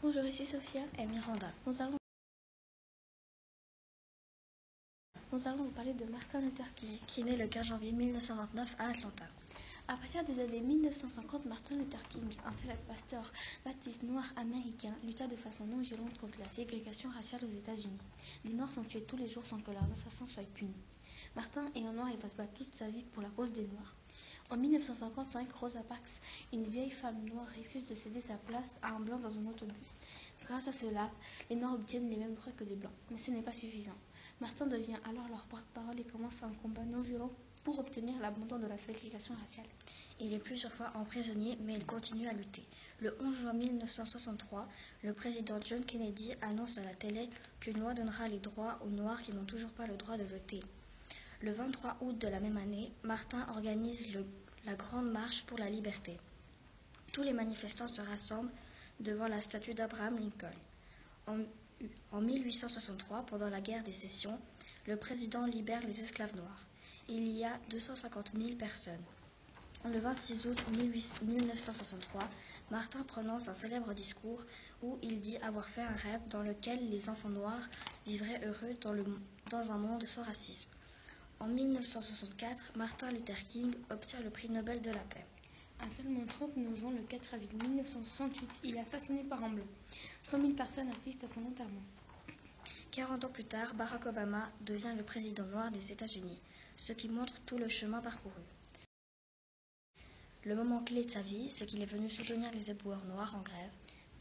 Bonjour, ici Sophia et Miranda. Nous allons, vous parler de Martin Luther King. Qui est né le 15 janvier 1929 à Atlanta. À partir des années 1950, Martin Luther King, un célèbre pasteur baptiste noir américain, lutta de façon non violente contre la ségrégation raciale aux États-Unis. Des Noirs sont tués tous les jours sans que leurs assassins soient punis. Martin est un Noir et va se battre toute sa vie pour la cause des Noirs. En 1955, Rosa Parks, une vieille femme noire, refuse de céder sa place à un blanc dans un autobus. Grâce à cela, les Noirs obtiennent les mêmes droits que les Blancs. Mais ce n'est pas suffisant. Martin devient alors leur porte-parole et commence un combat non violent pour obtenir l'abandon de la ségrégation raciale. Il est plusieurs fois emprisonné, mais il continue à lutter. Le 11 juin 1963, le président John Kennedy annonce à la télé qu'une loi donnera les droits aux Noirs qui n'ont toujours pas le droit de voter. Le 23 août de la même année, Martin organise le, la Grande Marche pour la Liberté. Tous les manifestants se rassemblent devant la statue d'Abraham Lincoln. En, en 1863, pendant la guerre des Sessions, le président libère les esclaves noirs. Il y a 250 000 personnes. Le 26 août 1963, Martin prononce un célèbre discours où il dit avoir fait un rêve dans lequel les enfants noirs vivraient heureux dans un monde sans racisme. En 1964, Martin Luther King obtient le prix Nobel de la paix. À seulement 39 juin, le 4 avril 1968, il est assassiné par un blanc. 100 000 personnes assistent à son enterrement. 40 ans plus tard, Barack Obama devient le président noir des États-Unis, ce qui montre tout le chemin parcouru. Le moment clé de sa vie, c'est qu'il est venu soutenir les éboueurs noirs en grève.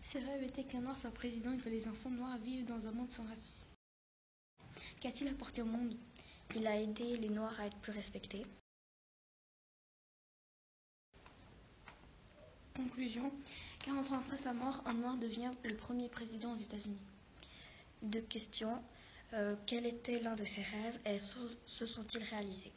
Ses rêves étaient qu'un noir soit président et que les enfants noirs vivent dans un monde sans racisme. Qu'a-t-il apporté au monde? Il a aidé les Noirs à être plus respectés. Conclusion 40 ans après sa mort, un Noir devient le premier président aux États-Unis. Deux questions. Euh, quel était l'un de ses rêves et se sont-ils réalisés?